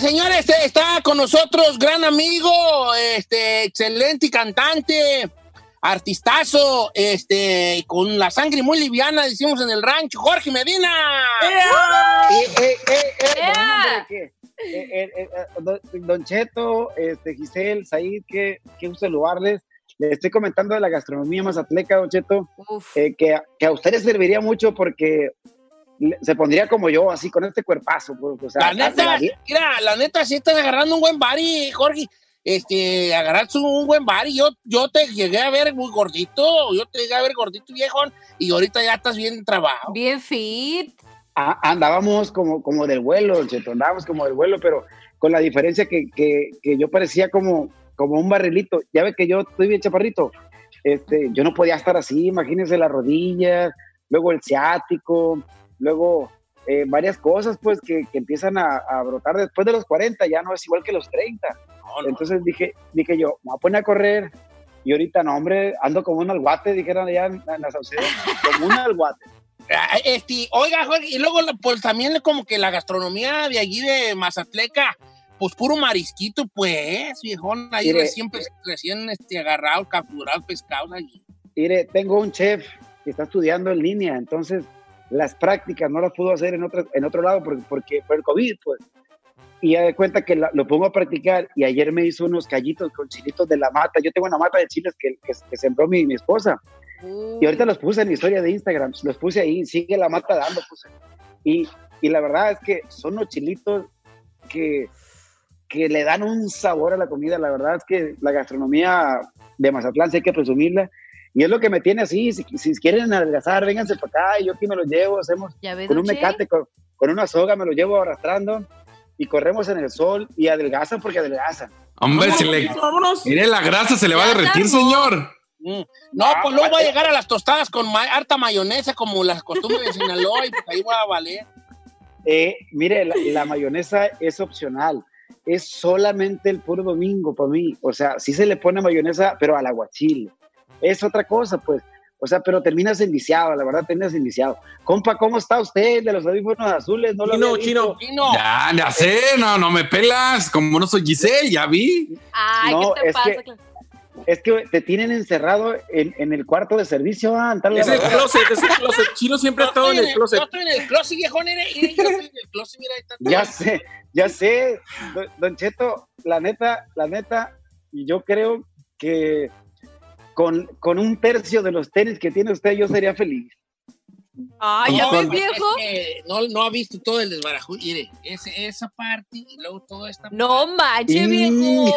Oiga, señores, este, está con nosotros gran amigo, este, excelente y cantante, artistazo, este, con la sangre muy liviana, decimos en el rancho, Jorge Medina. Eh, eh, eh, eh, don, Cheto, este, Giselle, Said, qué, qué gusto saludarles. Les estoy comentando de la gastronomía mazatleca, Don Cheto, eh, que, que a ustedes serviría mucho porque le- se pondría como yo, así con este cuerpazo. Pues, o sea, La neta, la- mira, la neta, si estás agarrando un buen bari, Jorge. Este, agarraste un buen bari. Yo, yo te llegué a ver muy gordito. Yo te llegué a ver gordito, viejón. Y ahorita ya estás bien trabajado. Bien fit. a- andábamos como, como del vuelo, Cheto, andábamos como del vuelo, pero con la diferencia que, que, que yo parecía como, como un barrilito. Ya ve que yo estoy bien chaparrito. Este, yo no podía estar así, imagínense las rodillas, luego el ciático, luego eh, varias cosas pues que, que empiezan a, a brotar después de los 40, ya no es igual que los 30. No, no. Entonces dije, dije yo, me voy a poner a correr y ahorita no, hombre, ando como un alguate, dijeron allá en, en la Sauceda, como un alguate. Este, oiga, Jorge, y luego pues también como que la gastronomía de allí de Mazatleca, pues puro marisquito, pues, viejón, ahí Mire, recién, pes- recién este, agarrado, capturado, pescado allí. Mire, tengo un chef que está estudiando en línea, entonces las prácticas no las pudo hacer en otro, en otro lado porque, porque por el COVID, pues. Y ya de cuenta que lo pongo a practicar y ayer me hizo unos callitos con chilitos de la mata. Yo tengo una mata de chiles que, que, sembró mi, mi esposa. Y ahorita los puse en mi historia de Instagram, los puse ahí, sigue la mata dando, puse. Y, y la verdad es que son unos chilitos que, que le dan un sabor a la comida. La verdad es que la gastronomía de Mazatlán hay que presumirla. Y es lo que me tiene así, si, si quieren adelgazar, vénganse para acá, y yo aquí me los llevo, hacemos ¿Ya ves, con un mecate, con, con una soga, me lo llevo arrastrando y corremos en el sol y adelgazan porque adelgazan. Hombre, si le... Mire, la grasa se le va a derretir, señor. Mm. No, pues luego voy a llegar a las tostadas con ma- harta mayonesa, como las costumbres de Sinaloa, y pues ahí voy a valer. Eh, mire, la, la mayonesa es opcional. Es solamente el puro domingo para mí. O sea, sí se le pone mayonesa, pero al aguachile. Es otra cosa, pues. O sea, pero terminas enviciado, la verdad, terminas enviciado. Compa, ¿cómo está usted de los audífonos azules? No lo Chino, Ya, ya sé, no, no me pelas. Como no soy Giselle, ya vi. Ay, No, ¿qué te es pasa? que- Es que te tienen encerrado en, en el cuarto de servicio. Ah, Es el closet, es el closet. Chino siempre ha estado en el closet. Yo estoy en el closet, viejón, mire, mire, yo estoy en el closet, mira, ahí está. Ya sé, ya sé, don, don Cheto, la neta, la neta, y yo creo que con, con un tercio de los tenis que tiene usted yo sería feliz. Ay, ¿ya No, ves, es viejo? que no, no ha visto todo el desbarajo. Mire, ese- esa parte y luego todo esta No manches, viejo.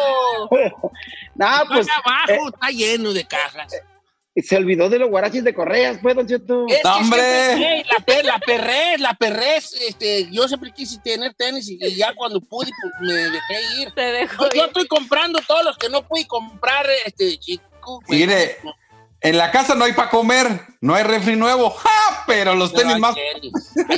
Nah, pues Más abajo está lleno de cajas. se olvidó de los guaraches de correas, pues, don Cheto. Es que ¡Hombre! la, per, la perrez, la perrez, este, yo siempre quise tener tenis y, y ya cuando pude, pues me dejé ir. Te dejo Yo, estoy comprando todos los que no pude comprar, este, chico. Mire, En la casa no hay para comer, no hay refri nuevo, ¡ja! pero los pero tenis más.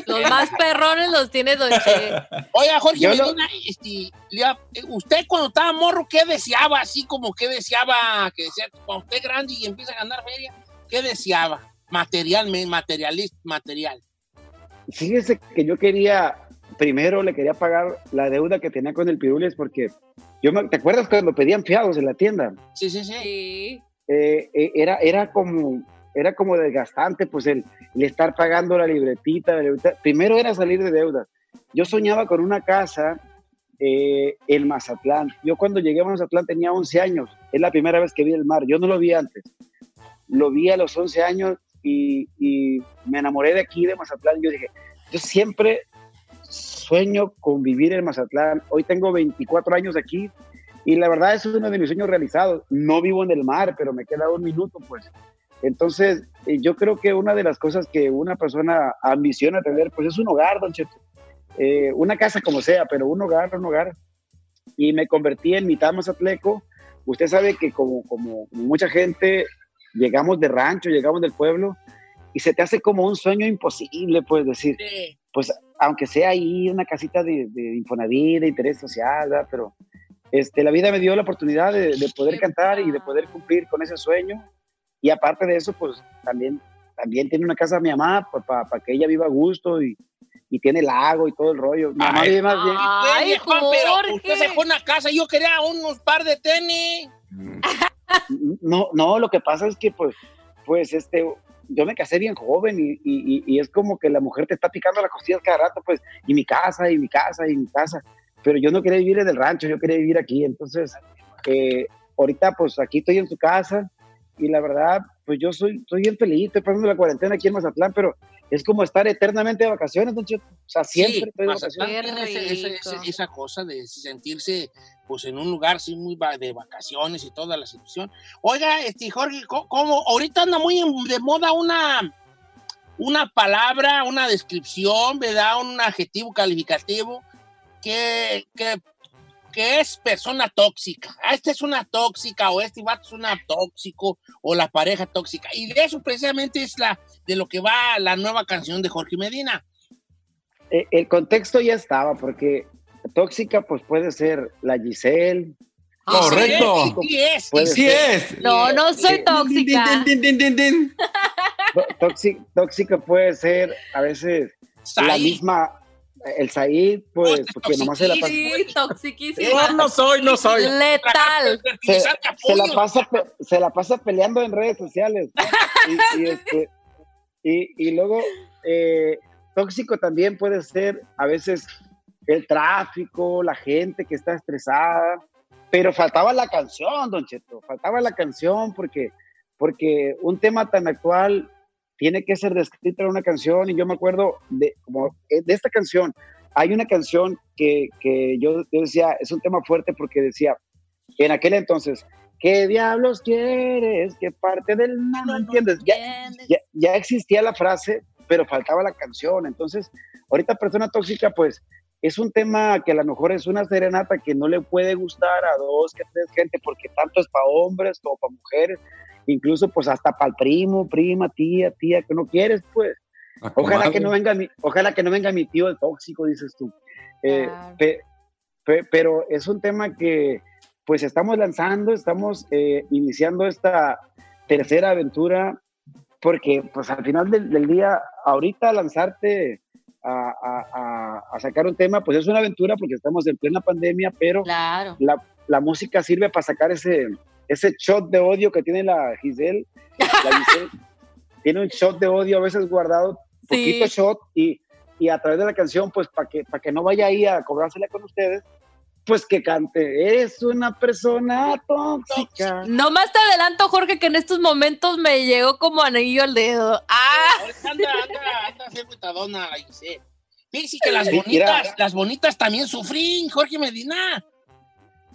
Los más perrones los tiene Don Che. Oiga, Jorge Yo lo- Medina, este, eh, usted cuando estaba morro, ¿qué deseaba? Así como que deseaba, que decía, cuando usted es grande y empieza a ganar feria, ¿qué deseaba? Materialmente, materialista, material. Fíjese que yo quería, primero le quería pagar la deuda que tenía con el Pirules porque Yo me- ¿Te acuerdas cuando pedían fiados en la tienda? Sí, sí, sí. Sí. Eh, eh, era, era como era como desgastante, pues el, el estar pagando la libretita, la libreta. Primero era salir de deuda. Yo soñaba con una casa eh, en Mazatlán. Yo cuando llegué a Mazatlán tenía 11 años. Es la primera vez que vi el mar. Yo no lo vi antes. Lo vi a los 11 años y, y me enamoré de aquí, de Mazatlán. Yo dije, yo siempre sueño con vivir en Mazatlán. Hoy tengo 24 años aquí y la verdad es uno de mis sueños realizados. No vivo en el mar, pero me queda un minuto, pues. Entonces, eh, yo creo que una de las cosas que una persona ambiciona tener, pues es un hogar, don Cheto. Eh, una casa como sea, pero un hogar, un hogar. Y me convertí en mitad mazatleco. Usted sabe que como, como, como mucha gente, llegamos de rancho, llegamos del pueblo, y se te hace como un sueño imposible, pues decir, Sí. pues aunque sea ahí una casita de, de Infonavit, de interés social, ¿verdad? pero este, la vida me dio la oportunidad de, de poder Qué cantar y de poder cumplir con ese sueño. Y aparte de eso, pues también, también tiene una casa mi mamá para que ella viva a gusto y, y tiene lago y todo el rollo. Mi mamá vive más bien. Ay, Juan, pero usted se fue a una casa, yo quería unos par de tenis. No, no, lo que pasa es que pues, pues este, yo me casé bien joven y, y- y es como que la mujer te está picando las costillas cada rato, pues, y mi casa, y mi casa, y mi casa. Pero yo no quería vivir en el rancho, yo quería vivir aquí. Entonces, eh, ahorita pues aquí estoy en su casa y la verdad, pues yo soy, soy bien feliz, estoy pasando la cuarentena aquí en Mazatlán, pero es como estar eternamente de vacaciones, don Cheto. O sea, siempre Sí, estoy de vacaciones. Esa cosa de sentirse pues en un lugar sí muy de vacaciones y toda la situación. Oiga, este Jorge, co- ¿cómo? Ahorita anda muy de moda una una palabra, una descripción, ¿verdad? Un adjetivo calificativo que, que, que es persona tóxica. Ah, Esta es una tóxica o este vato es una tóxico o la pareja tóxica. Y de eso precisamente es la de lo que va la nueva canción de Jorge Medina. Eh, el contexto ya estaba, porque tóxica pues puede ser la Giselle, Correcto. Sí es. Puede Sí es. No, no soy Sí. tóxica. Din, din, din, din, din. Tó- tóxi- tóxica puede ser a veces la misma, el Said, pues, porque nomás se la pasa, Sí, toxiquísima. No, no soy, no soy. Letal. se, la pasa, se la pasa peleando en redes sociales. Y, y, este, y, y luego, eh, tóxico también puede ser a veces el tráfico, la gente que está estresada, pero faltaba la canción, don Cheto, faltaba la canción porque, porque un tema tan actual tiene que ser descrito en una canción y yo me acuerdo de, como, eh, de esta canción. Hay una canción que, que yo, yo decía, es un tema fuerte porque decía, en aquel entonces, ¿qué diablos quieres? ¿Qué parte del no, no entiendes? Ya, ya, ya existía la frase, pero faltaba la canción. Entonces, ahorita persona tóxica, pues es un tema que a lo mejor es una serenata que no le puede gustar a dos, que tres gente, porque tanto es para hombres como para mujeres, incluso pues hasta para el primo, prima, tía, tía, que no quieres, pues. La Ojalá que no venga mi, ojalá que no venga mi tío el tóxico, dices tú. Eh, Claro. pe- pe- pero es un tema que pues estamos lanzando, estamos eh, iniciando esta tercera aventura, porque pues al final del, del día, ahorita lanzarte a, a- a- a sacar un tema, pues es una aventura porque estamos en plena pandemia, pero Claro. la, la música sirve para sacar ese, ese shot de odio que tiene la Giselle. La Giselle tiene un shot de odio a veces guardado, poquito Sí. shot, y, y a través de la canción, pues para que, para que no vaya ahí a cobrársela con ustedes, pues que cante. Es una persona tóxica. No más te adelanto, Jorge, que en estos momentos me llegó como anillo al dedo. ¡Ah! Anda, anda, anda, así agüitadona la Giselle. Fíjese que las Sí, bonitas, mira. las bonitas también sufrí, Jorge Medina.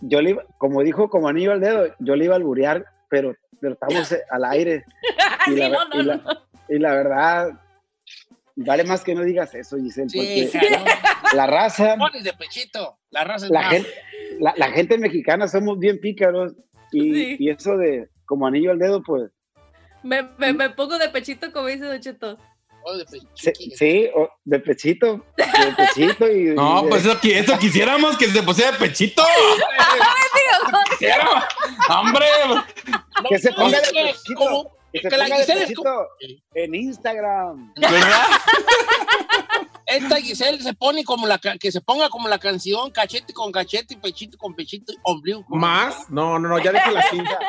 Yo le iba, como dijo, como anillo al dedo, yo le iba a alburear, pero, pero estamos al aire. Y, Sí, la, no, no, y la- no. y la verdad, vale más que no digas eso, Giselle, Sí, porque la raza, Pones de pechito, la raza es la más. gente, la, la gente mexicana somos bien pícaros y, Sí. y eso de como anillo al dedo, pues Me, me, me pongo de pechito, como dice Don Cheto. Oh, de sí, o de pechito, de pechito y, No, y de- pues eso, qui- eso quisiéramos que se pusiera de pechito. Quisiera. Hombre, No, que se ponga de que pechito. como- que que ponga de en Instagram. ¿verdad? esta Giselle se pone como la que se ponga como la canción cachete con cachete, pechito con pechito, ombligo con ¿Más? No, no, no, ya deje la cinta.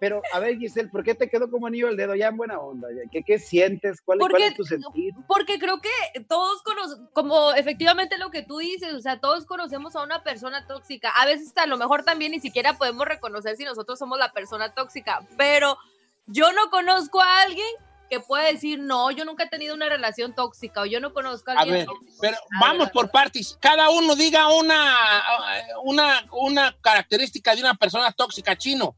Pero, a ver, Giselle, ¿por qué te quedó como anillo al dedo? Ya en buena onda. ya. ¿Qué, qué sientes? ¿Cuál, Porque- cuál es tu sentir? Porque creo que todos conocemos, como efectivamente lo que tú dices, o sea, todos conocemos a una persona tóxica. A veces a lo mejor también ni siquiera podemos reconocer si nosotros somos la persona tóxica, pero yo no conozco a alguien que pueda decir, no, yo nunca he tenido una relación tóxica o yo no conozco a A alguien ver, tóxico. pero A vamos ver, por partes. Cada uno diga una, una, una característica de una persona tóxica chino.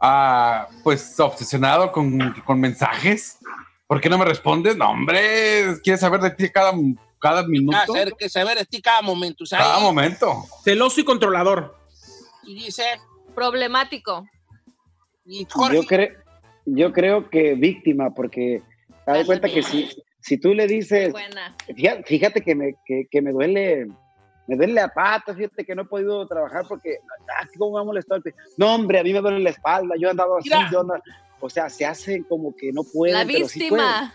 Ah, pues obsesionado con, con mensajes. ¿Por qué no me respondes? No, hombre, quieres saber de ti cada, cada minuto. Ah, saber, que saber de ti cada momento. Sea, Cada momento. Celoso y controlador. y dice, Problemático. y Jorge, Yo, cre- yo creo que víctima, porque te das cuenta que si, si tú le dices, Buena. fíjate, fíjate que, me, que, que me duele, me duele la pata, fíjate que no he podido trabajar porque, ah, ¿cómo me ha molestado? No, hombre, a mí me duele la espalda, yo he andado así, Mira. yo ando- o sea, se hace como que no pueden, La pero sí víctima.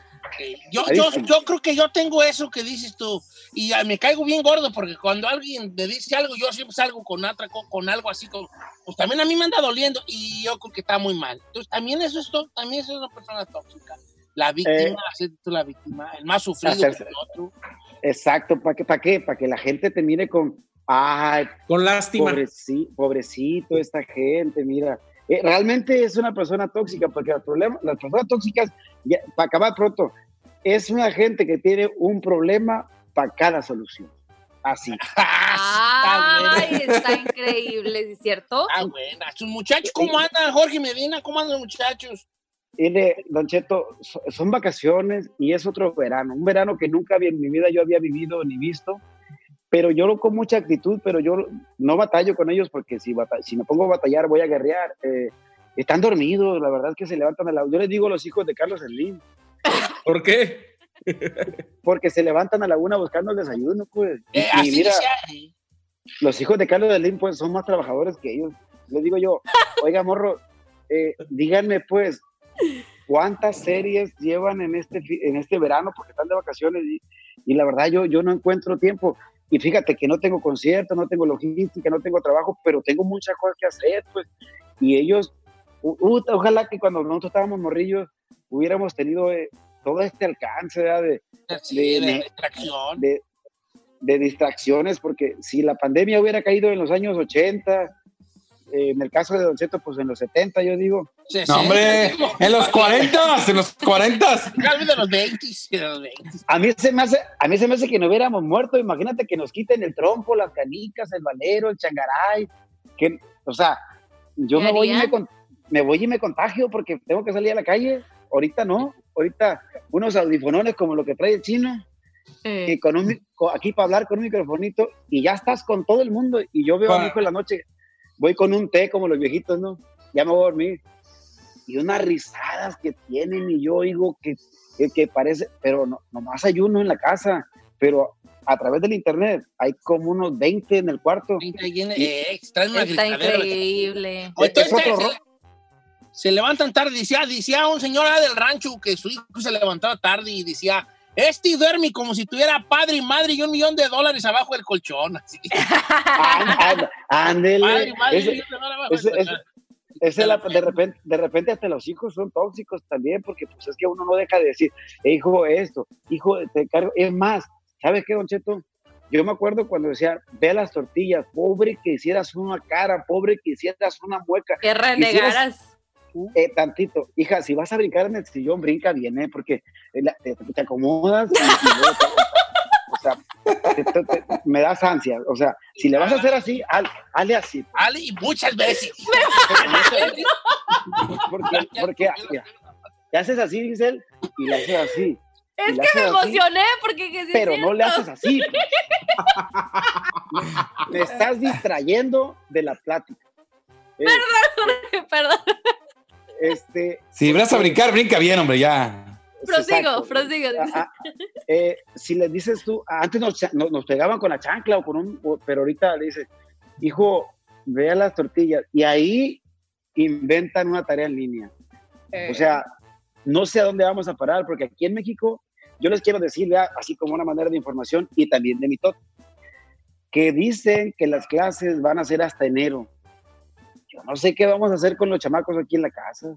yo, Ahí yo, está. yo creo que yo tengo eso que dices tú. Y me caigo bien gordo porque cuando alguien me dice algo, yo siempre salgo con, otra, co- con algo así. Como, pues también a mí me anda doliendo y yo creo que está muy mal. Entonces también eso es, también eso es una persona tóxica. La víctima, Eh, tú la víctima, el más sufrido hacerse- que el otro. Exacto, ¿para qué? ¿Para qué? Para que la gente te mire con, ay, Con lástima. Pobreci- pobrecito esta gente, mira. Eh, realmente es una persona tóxica, porque el problema, las personas tóxicas, ya, para acabar pronto, es una gente que tiene un problema para cada solución. Así. Ah, Ay, está increíble, ¿sí ¿es cierto? Está buena. Sus muchachos, ¿cómo andan? Jorge Medina, ¿cómo andan los muchachos? Mire, Don Cheto, so- son vacaciones y es otro verano, un verano que nunca había- en mi vida yo había vivido ni visto, pero yo lo con mucha actitud, pero yo no batallo con ellos porque si, si me pongo a batallar voy a guerrear. Eh, están dormidos, la verdad es que se levantan a la... Yo les digo a los hijos de Carlos Slim, ¿Por qué? porque se levantan a la una buscando el desayuno, pues. Y, Eh, y así mira, eh. los hijos de Carlos Slim, pues, son más trabajadores que ellos. Les digo yo, oiga, morro, eh, díganme, pues, ¿cuántas series llevan en este, en este verano? Porque están de vacaciones y, y la verdad yo, yo no encuentro tiempo. Y fíjate que no tengo concierto, no tengo logística, no tengo trabajo, pero tengo muchas cosas que hacer, pues. Y ellos, u- u- ojalá que cuando nosotros estábamos morrillos hubiéramos tenido eh, todo este alcance, ¿verdad? De, Sí, de- de, de- distracción. de, de distracciones, porque si la pandemia hubiera caído en los años 80, eh, en el caso de Don Cheto, pues en los 70, yo digo, Sí, No, sí, hombre, sí, en los 40, en los 40. Tal vez de los 20, de los 20. a mí se me hace, a mí se me hace que no hubiéramos muerto, imagínate que nos quiten el trompo, las canicas, el valero, el changaray, que, o sea, yo ¿Qué me voy, y me, me voy y me contagio porque tengo que salir a la calle, ahorita no, ahorita unos audifonones como lo que trae el chino, que con un, aquí para hablar con un microfonito y ya estás con todo el mundo y yo veo a mi hijo en la noche, voy con un té como los viejitos, ¿no? Ya me voy a dormir. Y unas risadas que tienen y yo oigo que, que, que parece, pero no, nomás hay uno en la casa, pero a través del internet hay como unos 20 en el cuarto. Eh, traen una Está increíble. Es otro se levantan tarde, decía, decía un señor ah, del rancho que su hijo se levantaba tarde y decía, este duerme como si tuviera padre y madre y un millón de dólares abajo del colchón. Así. Padre y madre y un millón de dólares abajo ese- del colchón. ese la- de, repente, de repente hasta los hijos son tóxicos también, porque pues es que uno no deja de decir, "Eh, hijo, esto, hijo, te cargo. Es más, ¿sabes qué, Don Cheto? Yo me acuerdo cuando decía, ve las tortillas, pobre que hicieras una cara, pobre que hicieras una mueca, Que renegaras. Eh, tantito. Hija, si vas a brincar en el sillón, brinca bien, ¿eh? Porque eh, la- te, te acomodas y, y luego te- o sea, te- te- te- me das ansia. O sea, si le vas a hacer así, haz- hazle así. Ale, y muchas veces. Porque, porque te haces así, dice él, y le haces así. Es que me así, emocioné porque que sí es Pero no le haces así. pues. Me estás distrayendo de la plática. Eh, Perdón. Este, Si vas a brincar, brinca bien, hombre, ya. Prosigo, prosigo. Eh, si le dices tú, antes nos, cha- nos, nos pegaban con la chancla o con un, pero ahorita le dices, hijo, vea las tortillas. Y ahí inventan una tarea en línea. O sea, no sé a dónde vamos a parar, porque aquí en México yo les quiero decir, ¿verdad? así como una manera de información y también de mi top, que dicen que las clases van a ser hasta enero. Yo no sé qué vamos a hacer con los chamacos aquí en la casa.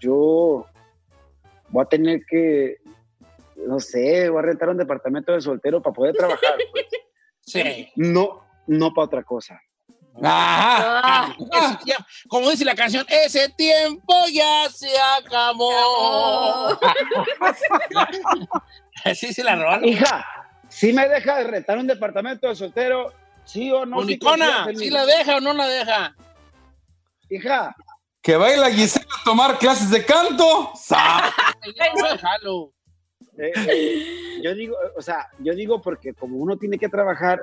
Yo voy a tener que, no sé, voy a rentar un departamento de soltero para poder trabajar. pues. Sí. No, no para otra cosa. Ajá. Ah. Como dice la canción, ese tiempo ya se acabó. Así se la rola. Hija, si me deja de rentar un departamento de soltero, sí o no. ¿sí mí? la deja o no la deja? Hija, Que baila Gisela a tomar clases de canto. Eh, eh, yo digo, o sea, yo digo porque como uno tiene que trabajar,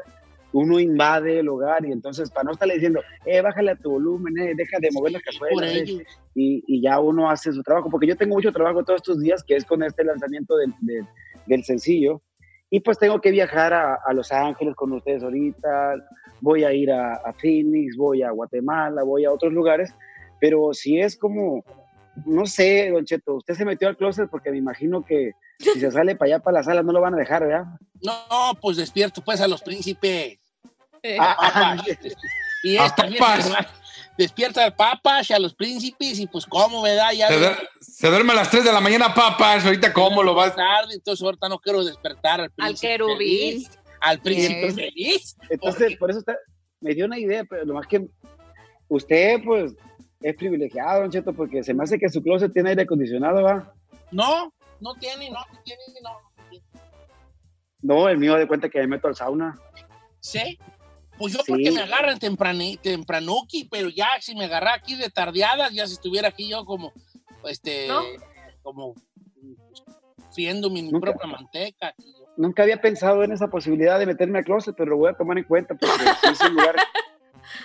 uno invade el hogar y entonces para no estarle diciendo, eh, bájale a tu volumen, eh, deja de mover las cazuelas, eh, y ya uno hace su trabajo, porque yo tengo mucho trabajo todos estos días, que es con este lanzamiento del, del- del sencillo, y pues tengo que viajar a, a Los Ángeles con ustedes ahorita, voy a ir a, a Phoenix, voy a Guatemala, voy a otros lugares, pero si es como, no sé, Don Cheto, usted se metió al closet porque me imagino que si se sale para allá, para la sala, no lo van a dejar, ¿verdad? No, pues despierto pues a los príncipes. Eh, Ah, Papas. Y A es también, despierta al papas y a los príncipes y pues cómo, ¿verdad? Ya Se, duer- se duerme a las 3 de la mañana, papas. Ahorita, ¿cómo lo vas? tarde, entonces ahorita no quiero despertar al príncipe. querubín. feliz, Al príncipe Yes. feliz. Entonces, por eso está- me dio una idea, pero lo más que usted, pues, es privilegiado, Don Cheto, porque se me hace que su closet tiene aire acondicionado, ¿va? No, no tiene, no tiene, no. No, el mío de cuenta que me meto al sauna. ¿Sí? Pues yo Sí. porque me agarran temprani, tempranuki, pero ya si me agarra aquí de tardeadas, ya si estuviera aquí yo como, este, ¿No? como pues, friendo mi, propia manteca. Nunca había pensado en esa posibilidad de meterme al closet, pero lo voy a tomar en cuenta porque es un lugar,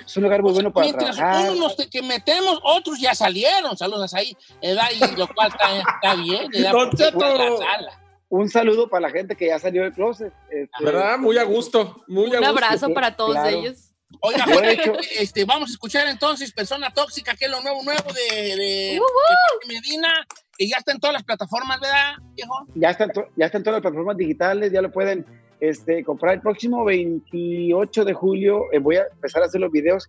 es un lugar muy bueno para Mientras trabajar. unos te- que metemos, otros ya salieron, saludos ahí, edad, y lo cual está, está bien, edad, Don porque Cheto. está en la sala. Un saludo para la gente que ya salió del closet. este, ¿Verdad? Muy a gusto. Muy a Un gusto. abrazo para todos claro. ellos. Oiga, hecho- este, vamos a escuchar entonces Persona Tóxica, que es lo nuevo, nuevo de, de, de Jorge Medina, que ya está en todas las plataformas, ¿verdad, viejo? Ya está, ya está en todas las plataformas digitales, ya lo pueden este, comprar el próximo 28 de julio. eh, voy a empezar a hacer los videos.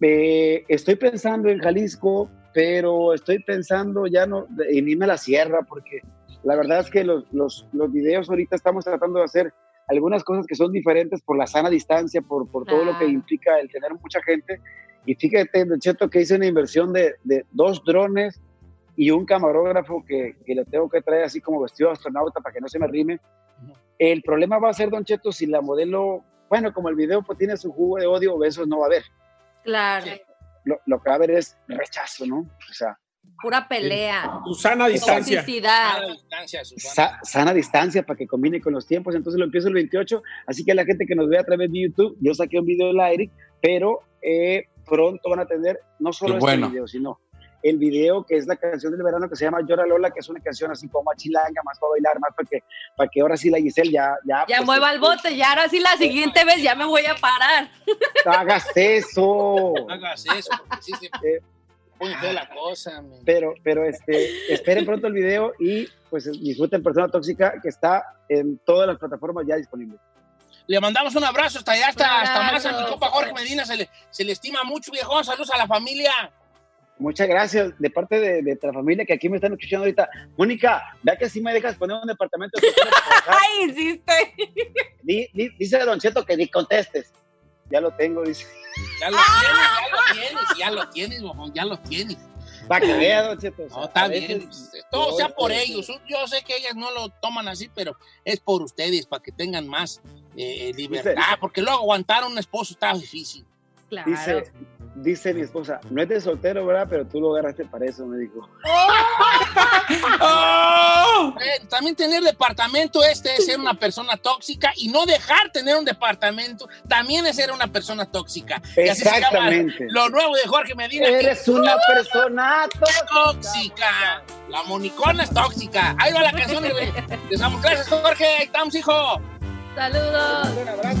Eh, estoy pensando en Jalisco, pero estoy pensando ya no de- en irme a la sierra, porque la verdad es que los, los, los videos ahorita estamos tratando de hacer algunas cosas que son diferentes por la sana distancia, por, por todo lo que implica el tener mucha gente. Y fíjate, Don Cheto, que hice una inversión de, de dos drones y un camarógrafo que, que le tengo que traer así como vestido de astronauta para que no se me rime. El problema va a ser, Don Cheto, si la modelo, bueno, como el video pues, tiene su jugo de odio, besos no va a haber. Claro. Lo, lo que va a haber es rechazo, ¿no? O sea, Pura pelea. Susana distancia. Toxicidad. A la distancia, Susana. sa- sana distancia para que combine con los tiempos. Entonces lo empiezo el 28. Así que la gente que nos ve a través de YouTube, yo saqué un video del aire, pero eh, pronto van a tener no solo este bueno. video, sino el video que es la canción del verano que se llama Llora Lola, que es una canción así como más chilanga, más para bailar, más para que, para que ahora sí la Giselle ya... Ya, Ya pues, mueva el este, bote, y ahora sí la siguiente vez ya me voy a parar. Hagas eso. No hagas eso, porque sí se Eh, fea la cosa. pero, pero este, esperen pronto el video y pues disfruten Persona Tóxica que está en todas las plataformas ya disponibles. Le mandamos un abrazo hasta allá, hasta, hasta más a mi compa Jorge Medina. Se le, se le estima mucho, viejo. Saludos a la familia. Muchas gracias de parte de, de la familia que aquí me están escuchando ahorita. Mónica, vea que si me dejas poner un departamento. Ay, di- dice Don Cheto que ni contestes. Ya lo tengo, dice. Ya lo tienes, ya lo tienes, ya lo tienes, ya lo tienes. Para que vea, Don Cheto. o sea, No, está bien. veces- pues, Todo sea por ellos. Yo sé que ellas no lo toman así, pero es por ustedes, para que tengan más eh, libertad. Porque luego aguantar a un esposo está difícil. Claro. Dice, dice mi esposa, no es de soltero, ¿verdad? Pero tú lo agarraste para eso, me dijo. ¡Oh! También tener departamento este es ser una persona tóxica y no dejar tener un departamento también es ser una persona tóxica. Y así se llama Exactamente. Lo nuevo de Jorge Medina. que Eres una persona tóxica. tóxica. La monicona es tóxica. Ahí va la canción de, de Samuel. Gracias, Jorge. Ahí estamos, hijo. Saludos. Un abrazo,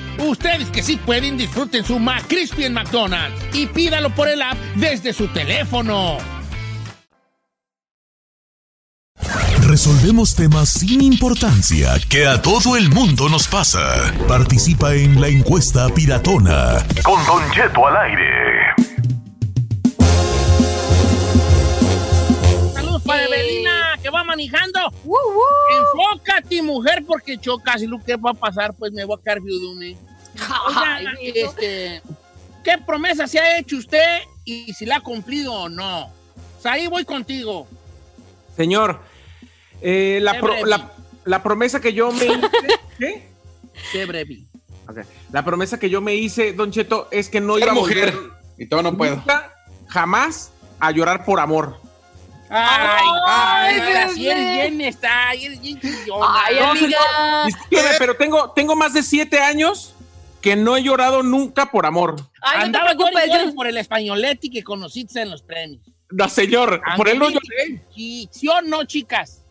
Ustedes que sí pueden, disfruten su McCrispy en McDonald's y pídalo por el app desde su teléfono. Resolvemos temas sin importancia que a todo el mundo nos pasa. Participa en la encuesta piratona. Con Don Cheto al aire. Manejando. ¡Woo, woo! Enfócate, mujer, porque chocas y lo que va a pasar, pues me voy a quedar viudo, este, ¿Qué promesa se ha hecho usted y si la ha cumplido o no? O sea, ahí voy contigo. Señor, eh, la, pro- la- la promesa que yo me hice. ¿Qué? Qué breve. Ok. La promesa que yo me hice, Don Cheto, es que no Ser iba a mujer. volver Y todo no puedo. nunca, jamás a llorar por amor. Ay, ay, Ay, eres bien, está, eres bien chillona. Ay, No, amiga. Discúlpeme, pero tengo, tengo más de siete años que no he llorado nunca por amor. Ay, no Andaba te preocupes. llori, llori yo- por el españoletti que conociste en los premios. No, señor, por él no lloré. Sí, ¿Sí o no, chicas?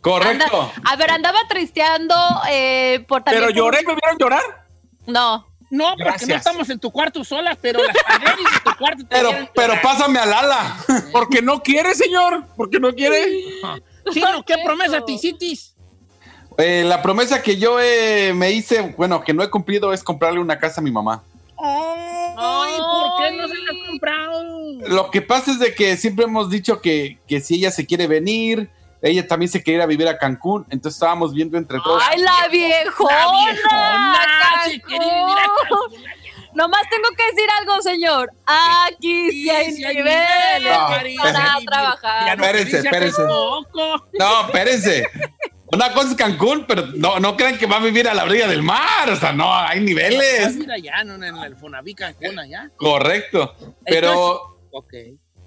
Correcto. Anda- a ver, andaba tristeando eh, por también. Pero por- lloré, ¿me vieron llorar? No. No, porque no estamos en tu cuarto solas, pero las paredes de tu cuarto te Pero, pero pásame al ala. Porque no quiere, señor. Porque no quiere. Chino, ¿qué promesa te hiciste? Eh, la promesa que yo eh, me hice, bueno, que no he cumplido es comprarle una casa a mi mamá. Ay, ¿por qué no se la has comprado? Lo que pasa es de que siempre hemos dicho que, que si ella se quiere venir, ella también se quiere ir a vivir a Cancún, entonces estábamos viendo entre todos. ¡Ay, la viejona! La viejona se quiere vivir a Cancún. Nomás tengo que decir algo, señor. Aquí sí hay Sí, hay niveles niveles, No, cariño. para Ya trabajar. no Espérense, espérense. No, espérense. Una cosa es Cancún, pero no, no crean que va a vivir a la orilla del mar. O sea, no, hay niveles. Mira, ya, no, en el Fonaví Cancún, allá. Correcto. Pero Ok.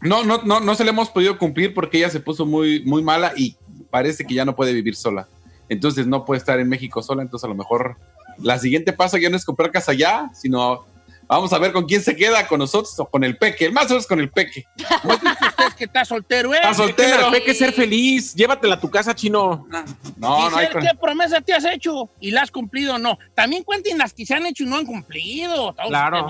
No, no, no, no se le hemos podido cumplir porque ella se puso muy, muy mala y parece que ya no puede vivir sola. Entonces no puede estar en México sola. Entonces a lo mejor la siguiente paso ya no es comprar casa allá, sino vamos a ver con quién se queda, con nosotros o con el peque. El más o menos con el peque. Usted es que está soltero, ¿eh? Está soltero. Hay que ser feliz. Llévatela a tu casa, chino. No, no hay ¿qué promesa te has hecho? ¿Y la has cumplido o no? También cuenten las que se han hecho y no han cumplido. Claro.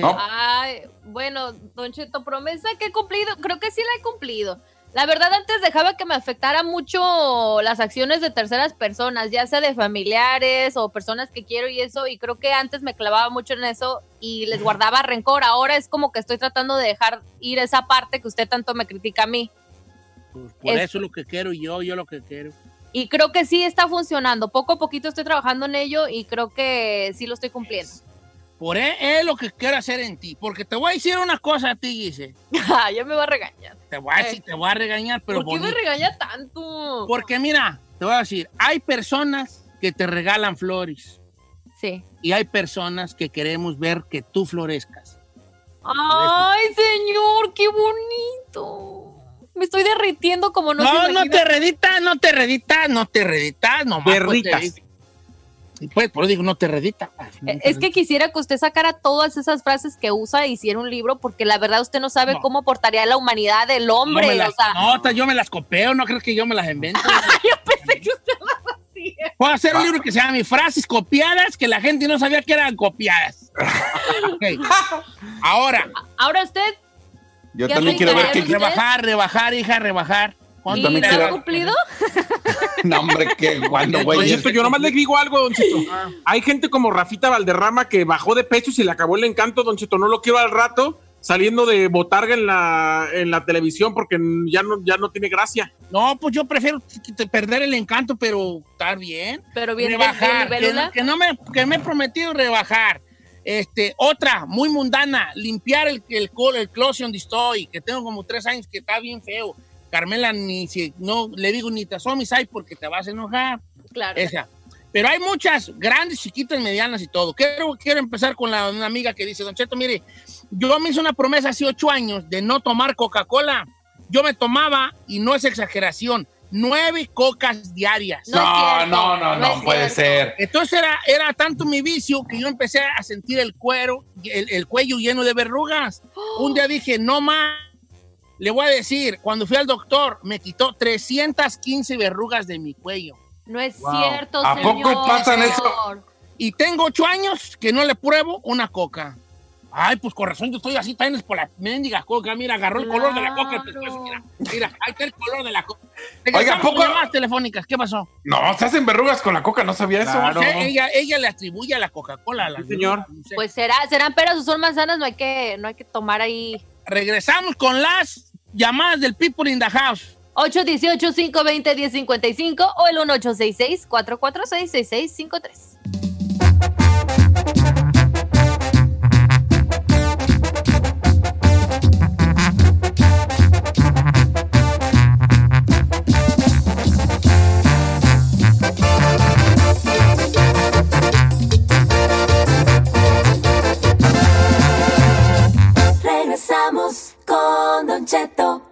No. Ay, bueno, Don Cheto, promesa que he cumplido, creo que sí la he cumplido. La verdad, antes dejaba que me afectara mucho las acciones de terceras personas, ya sea de familiares o personas que quiero y eso, y creo que antes me clavaba mucho en eso y les guardaba rencor. Ahora es como que estoy tratando de dejar ir esa parte que usted tanto me critica a mí. Pues por es- eso es lo que quiero yo, yo lo que quiero. Y creo que sí está funcionando. Poco a poquito estoy trabajando en ello y creo que sí lo estoy cumpliendo. Por él es lo que quiero hacer en ti. Porque te voy a decir una cosa a ti, Gise. ya me va a regañar. Te voy a decir, te voy a regañar, pero ¿Por qué me regaña tanto? Porque mira, te voy a decir, hay personas que te regalan flores Sí. y hay personas que queremos ver que tú florezcas. Ay, señor, qué bonito. Me estoy derritiendo como no, No, se no, te reditas, no te reditas, no te reditas, no Berritas. Y pues, por eso digo, no te reditas. Eh, Es que quisiera que usted sacara todas esas frases que usa e hiciera un libro, porque la verdad usted no sabe No. cómo portaría la humanidad del No, hombre. me las, o sea, no, yo me las copeo, no crees que yo me las invento. yo pensé que usted las hacía. Puedo hacer un libro que se llama Mis frases copiadas que la gente no sabía que eran copiadas. Ahora, Ahora usted, Yo ¿Qué también quiero ver qué. rebajar, rebajar, hija, rebajar. ¿Cuánto ¿y también lo ha cumplido? No, hombre, que cuando, Don güey. Cheto, yo nomás le digo algo, Don Cheto. Hay gente como Rafita Valderrama que bajó de pecho y se le acabó el encanto, Don Cheto. No lo quiero al rato saliendo de botarga en la, en la televisión porque ya no, ya no tiene gracia. No, pues yo prefiero perder el encanto, pero estar bien. Pero bien, bien, rebajar, bien, que, no- que no me, que me he prometido rebajar. Este, otra, muy mundana, limpiar el, el closet donde estoy, que tengo como tres años que está bien feo. Carmela, ni si, no le digo ni te asomes ahí porque te vas a enojar. Claro. Esa. Pero hay muchas, grandes, chiquitas, medianas y todo. Quiero, quiero empezar con la, una amiga que dice, Don Cheto, mire, yo me hice una promesa hace ocho años de no tomar Coca-Cola. Yo me tomaba, y no es exageración, nueve cocas diarias. No No, no, no, no puede ser. Entonces era, era tanto mi vicio que yo empecé a sentir el cuero, el, el cuello lleno de verrugas. Un día dije, no más. Le voy a decir, cuando fui al doctor, me quitó 315 verrugas de mi cuello. No es Wow. cierto, ¿A señor. poco pasan eso? Y tengo ocho años que no le pruebo una coca. Ay, pues con razón yo estoy así, también es por la mendiga coca. Mira, agarró el color de la coca. el pescuezo, Mira, mira, ahí está el color de la coca. Oiga, ¿poco ¿poco- más telefónicas? ¿Qué pasó? No, se hacen verrugas con la coca, no sabía eso. Ella, ella le atribuye a la Coca-Cola. a la- Sí, señor. Pues será, serán peras o son manzanas, no hay que, no hay que tomar ahí. Regresamos con las llamadas del People in the House. 818-520-1055 o el 1866-446-6653. Regresamos con Don Cheto.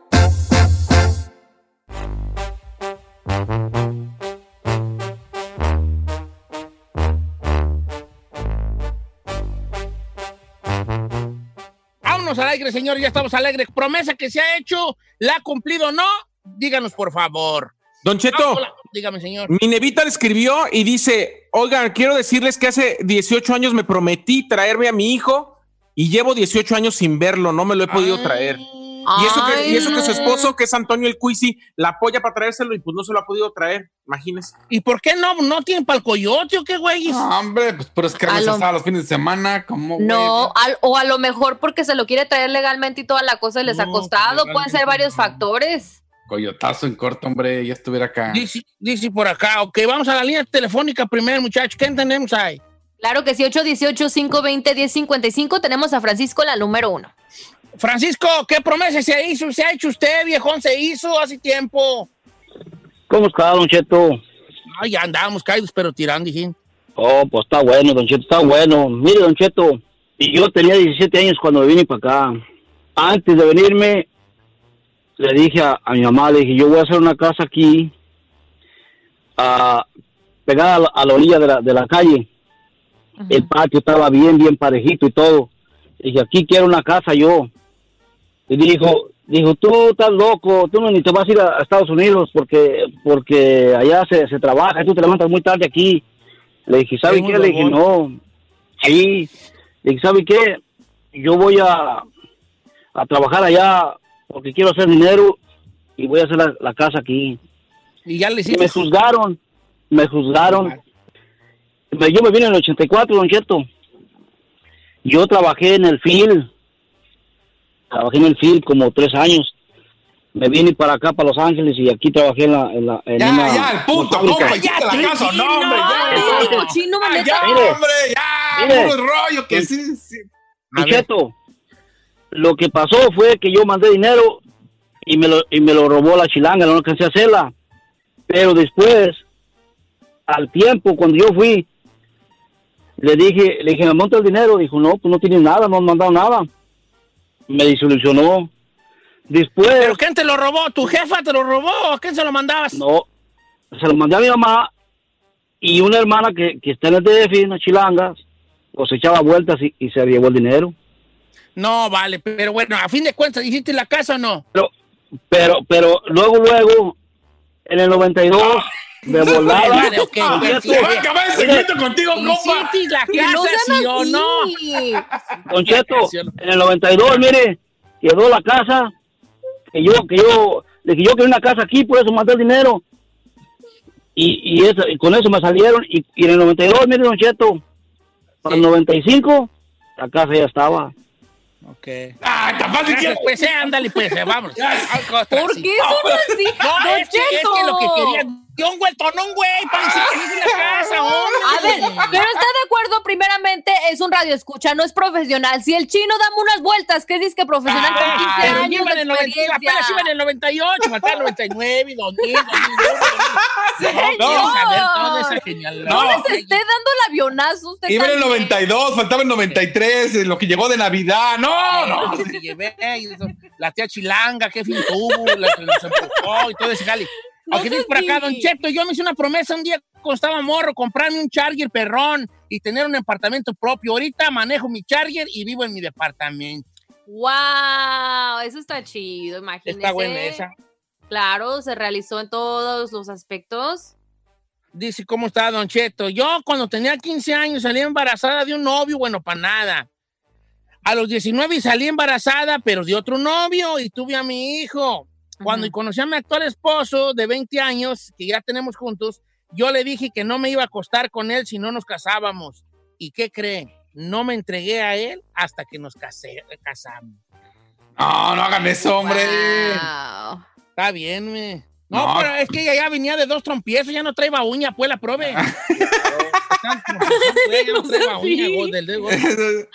Vámonos al aire, señor, ya estamos alegres. Promesa que se ha hecho, ¿la ha cumplido o no? Díganos, por favor. Don Cheto, dígame, señor. mi nevita le escribió y dice, oigan, quiero decirles que hace 18 años me prometí traerme a mi hijo y llevo 18 años sin verlo, no me lo he podido traer. Y eso, que, y eso que su esposo, que es Antonio el Cuisi, la apoya para traérselo y pues no se lo ha podido traer, imagínese. ¿Y por qué no, no tienen para el coyote o qué, güey? No, hombre, pues pero es que A lo- los fines de semana, como No, al- o a lo mejor porque se lo quiere traer legalmente y toda la cosa les ha No, costado. pues, Pueden ser varios no. factores. Coyotazo en corto, hombre, ya estuviera acá. Dice, dice por acá. Ok, vamos a la línea telefónica primero, muchachos. ¿Qué entendemos ahí? Claro que sí, 818-520-1055. Tenemos a Francisco, la número uno. Francisco, ¿qué promesa se hizo? ¿Se ha hecho usted, viejón? ¿Se hizo hace tiempo? ¿Cómo está, Don Cheto? Ay, ya andábamos caídos, pero tirando, dije. Oh, pues está bueno, Don Cheto, está bueno. Mire, Don Cheto, y yo tenía 17 años cuando vine para acá. Antes de venirme, le dije a, a mi mamá, le dije, yo voy a hacer una casa aquí, ah, pegada a la, a la orilla de la, de la calle. El patio estaba bien, bien parejito y todo. Dije, aquí quiero una casa yo. Y dijo, dijo, tú estás loco, tú no ni te vas a ir a, a Estados Unidos porque porque allá se, se trabaja y tú te levantas muy tarde aquí. Le dije, ¿sabe qué? Le dije, no. Sí. Le dije, ¿sabe qué? Yo voy a, a trabajar allá porque quiero hacer dinero y voy a hacer la, la casa aquí. Y ya le Y hiciste. me juzgaron, me juzgaron. Me- Yo me vine en el 84, Don Cheto. Yo trabajé en el FIL, trabajé en el FIL como tres años. me vine para acá, para Los Ángeles, y aquí trabajé en la... En la en Ya, una- ya, el punto, compa, hiciste la casa, no, hombre, ya. Ah, neta. ya, Mire. hombre, ya, Mire. puro rollo que sí, sí. Don Cheto, lo que pasó fue que yo mandé dinero y me lo, y me lo robó la chilanga, no alcancé a hacerla. Pero después, al tiempo, cuando yo fui, le dije, le dije, me monta el dinero. Dijo, no, pues no tienes nada, no han mandado nada. Me disolucionó. Después, ¿Pero quién te lo robó? ¿Tu jefa te lo robó o a quién se lo mandabas? no, se lo mandé a mi mamá y una hermana que, que está en el DF, una chilanga, pues echaba vueltas y, y se llevó el dinero. No, vale, pero bueno, a fin de cuentas, ¿hiciste la casa o no? Pero, pero, pero luego, luego, en el 92, de volada. Vale, ok, Don ok, Cheto, sí, Voy a acabar el segmento contigo, compa. ¿Hiciste la Que casa, sí o no? Don Cheto, en el 92, mire, quedó la casa, que yo, que yo, de que yo quería una casa aquí, por eso mandé el dinero. Y, y, eso, y con eso me salieron, y, y en el 92, mire, Don Cheto, para el 95, la casa ya estaba. Ok. Ah, capaz de que... pues, eh, ándale, pues, eh, vamos. ¿Por qué son así? No, es que, es que lo que Cheto. Un güey, güey, para decir que hice la casa, hombre. A ver, pero está de acuerdo, primeramente, es un radio escucha, no es profesional. Si el chino da unas vueltas, ¿qué dices que profesional con 15 Ah, pero años iba en el 90, experiencia? apenas iba en el 98, faltaba el 99, 2000, 2001, 2002. Señor. No, saber toda esa genialidad. No No. les esté dando el avionazo usted Iba en el también. 92, faltaba el 93, en lo que llegó de Navidad. No, no. No, se llevé, y eso, la tía Chilanga, qué fin tuvo, la que nos empujó y todo ese jale. Aquí dice por acá. Don Cheto, yo me hice una promesa un día cuando estaba morro, comprarme un Charger perrón y tener un apartamento propio. Ahorita manejo mi Charger y vivo en mi departamento. Wow, eso está chido, imagínese. Está buena esa. Claro, se realizó en todos los aspectos. Dice, ¿cómo está, Don Cheto? Yo cuando tenía 15 años salí embarazada de un novio, bueno, para nada. A los 19 salí embarazada, pero de otro novio y tuve a mi hijo. Cuando Ujú. conocí a mi actual esposo de 20 años, que ya tenemos juntos, yo le dije que no me iba a acostar con él si no nos casábamos. ¿Y qué cree? No me entregué a él hasta que nos casé, casamos. No, no hagan eso, hombre. Wow. Está bien, me. No, No. pero es que ella ya venía de dos trompiezos, ya no traía uña, pues la prove.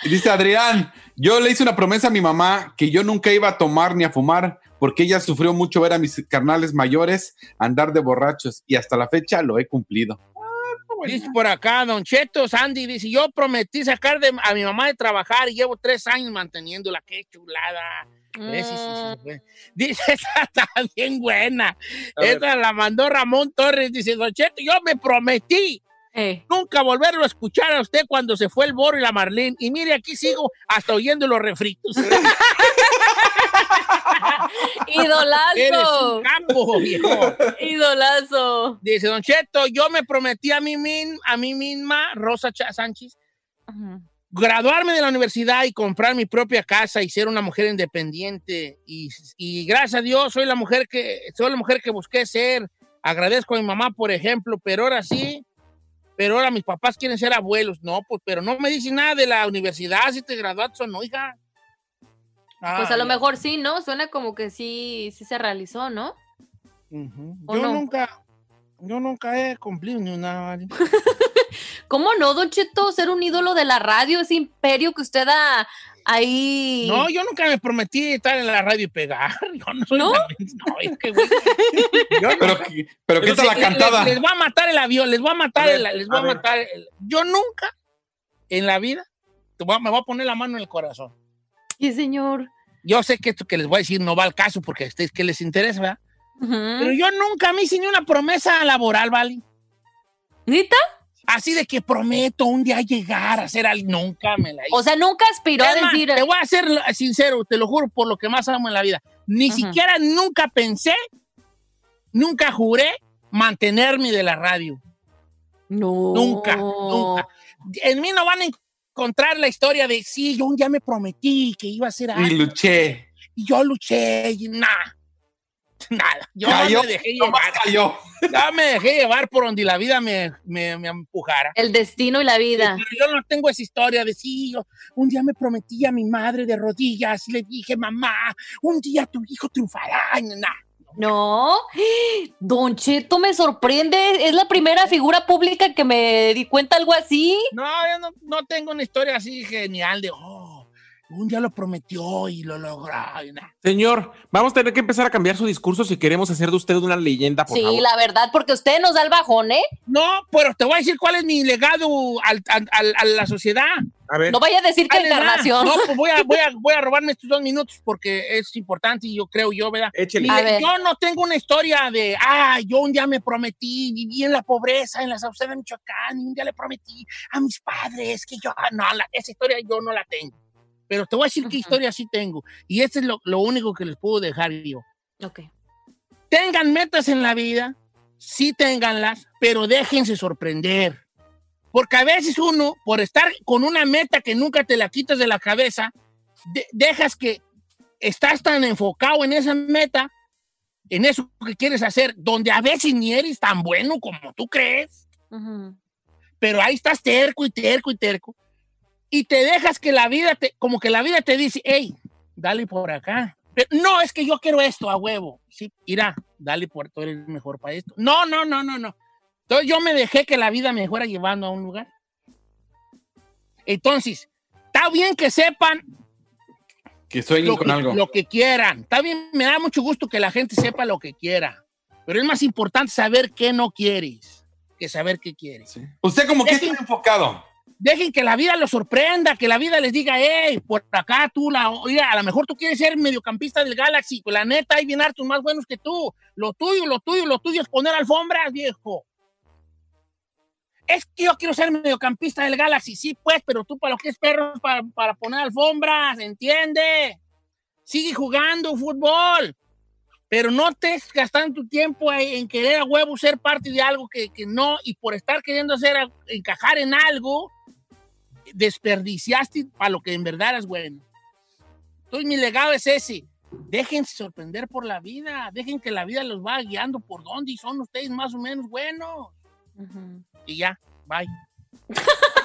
Dice Adrián, yo le hice una promesa a mi mamá que yo nunca iba a tomar ni a fumar porque ella sufrió mucho ver a mis carnales mayores andar de borrachos y hasta la fecha lo he cumplido. Dice por acá, Don Cheto, Sandy, dice, yo prometí sacar de- a mi mamá de trabajar y llevo tres años manteniéndola. ¡Qué chulada! Sí, sí, sí, güey. Dice, esa está bien buena. Esa la mandó Ramón Torres. Dice, Don Cheto, yo me prometí Eh, nunca volverlo a escuchar a usted cuando se fue el Boro y la Marlene. Y mire, aquí sigo hasta oyendo los refritos. Eres idolazo. un campo, viejo. Idolazo. Dice, Don Cheto, yo me prometí a mí, min- a mí misma, Rosa Cha- Sánchez, graduarme de la universidad y comprar mi propia casa y ser una mujer independiente. Y, y gracias a Dios soy la mujer que soy la mujer que busqué ser. Agradezco a mi mamá, por ejemplo, pero ahora sí, pero ahora mis papás quieren ser abuelos. No, pues, pero no me dicen nada de la universidad, si te graduaste o no, hija. Pues a lo mejor sí, ¿no? Suena como que sí, sí se realizó, ¿no? ujú. ¿O Yo no? nunca, yo nunca he cumplido ni una. ¿Cómo no, Don Cheto? Ser un ídolo de la radio, ese imperio que usted da ahí. No, yo nunca me prometí estar en la radio y pegar. Yo no soy ¿No? tan- No, es que, güey, yo no- Pero, pero ¿qué tal la les- cantada? Les, les va a matar el avión, les va a matar A ver, el, les va a matar el- Yo nunca en la vida te voy a- me voy a poner la mano en el corazón. Sí, señor. Yo sé que esto que les voy a decir no va al caso porque a ustedes que les interesa, ¿verdad? Pero yo nunca me hice ni una promesa laboral, ¿vale? ¿Nita? Así de que prometo un día llegar a ser alguien. Nunca me la hice. O sea, nunca aspiró a decir. te voy a ser sincero, te lo juro por lo que más amo en la vida. Ni siquiera nunca pensé, nunca juré mantenerme de la radio. No. Nunca, nunca. En mí no van a encontrar la historia de, sí, yo un día me prometí que iba a ser algo. Y luché. Y yo luché y nada. Nada, yo Cayó, me dejé llevar. cayó. Ya me dejé llevar por donde la vida me, me, me empujara. El destino y la vida. Pero yo no tengo esa historia de sí, yo un día me prometí a mi madre de rodillas y le dije, mamá, un día tu hijo triunfará. Y nada. No, Don Cheto me sorprende. Es la primera figura pública que me di cuenta algo así. No, yo no, no tengo una historia así genial de, oh, un día lo prometió y lo logró. y. Señor, vamos a tener que empezar a cambiar su discurso si queremos hacer de usted una leyenda, por sí, favor. la verdad, porque usted nos da el bajón, ¿eh? No, pero te voy a decir cuál es mi legado al- al- al- a la sociedad. A ver. No vaya a decir que encarnación. No, pues voy a, voy, a, voy a robarme estos dos minutos porque es importante y yo creo yo, ¿verdad? Échele. Mire, ver. yo no tengo una historia de, ah, yo un día me prometí, viví en la pobreza, en la Sauceda de Michoacán, y un día le prometí a mis padres que yo, ah, no, la- esa historia yo no la tengo. Pero te voy a decir qué Ujú. historia sí tengo. Y este es lo, lo único que les puedo dejar yo. Ok. Tengan metas en la vida, sí ténganlas, pero déjense sorprender. Porque a veces uno, por estar con una meta que nunca te la quitas de la cabeza, de- dejas que estás tan enfocado en esa meta, en eso que quieres hacer, donde a veces ni eres tan bueno como tú crees, Ujú. pero ahí estás terco y terco y terco, y te dejas que la vida, te, como que la vida te dice, hey, dale por acá. Pero, no, es que yo quiero esto a huevo. Sí, irá, dale por, tú eres mejor para esto. No, no, no, no, no. Entonces yo me dejé que la vida me fuera llevando a un lugar. Entonces, está bien que sepan Que sueñen lo con que, algo. lo que quieran. Está bien, me da mucho gusto que la gente sepa lo que quiera. Pero es más importante saber qué no quieres que saber qué quieres. Sí. Usted como que Dejen- está enfocado. Dejen que la vida los sorprenda, que la vida les diga, hey, por acá tú, la, oiga, a lo mejor tú quieres ser mediocampista del Galaxy, pues la neta hay bien hartos más buenos que tú. Lo tuyo, lo tuyo, lo tuyo es poner alfombras, viejo. Es que yo quiero ser mediocampista del Galaxy, sí, pues, pero tú para lo que es perro, para, para poner alfombras, ¿entiende? Sigue jugando fútbol, pero no estés gastando tu tiempo en querer a huevo ser parte de algo que, que no, y por estar queriendo hacer, encajar en algo, desperdiciaste para lo que en verdad eres bueno. Entonces mi legado es ese. Déjense sorprender por la vida, dejen que la vida los va guiando por dónde y son ustedes más o menos buenos. Ujú. Y ya, bye.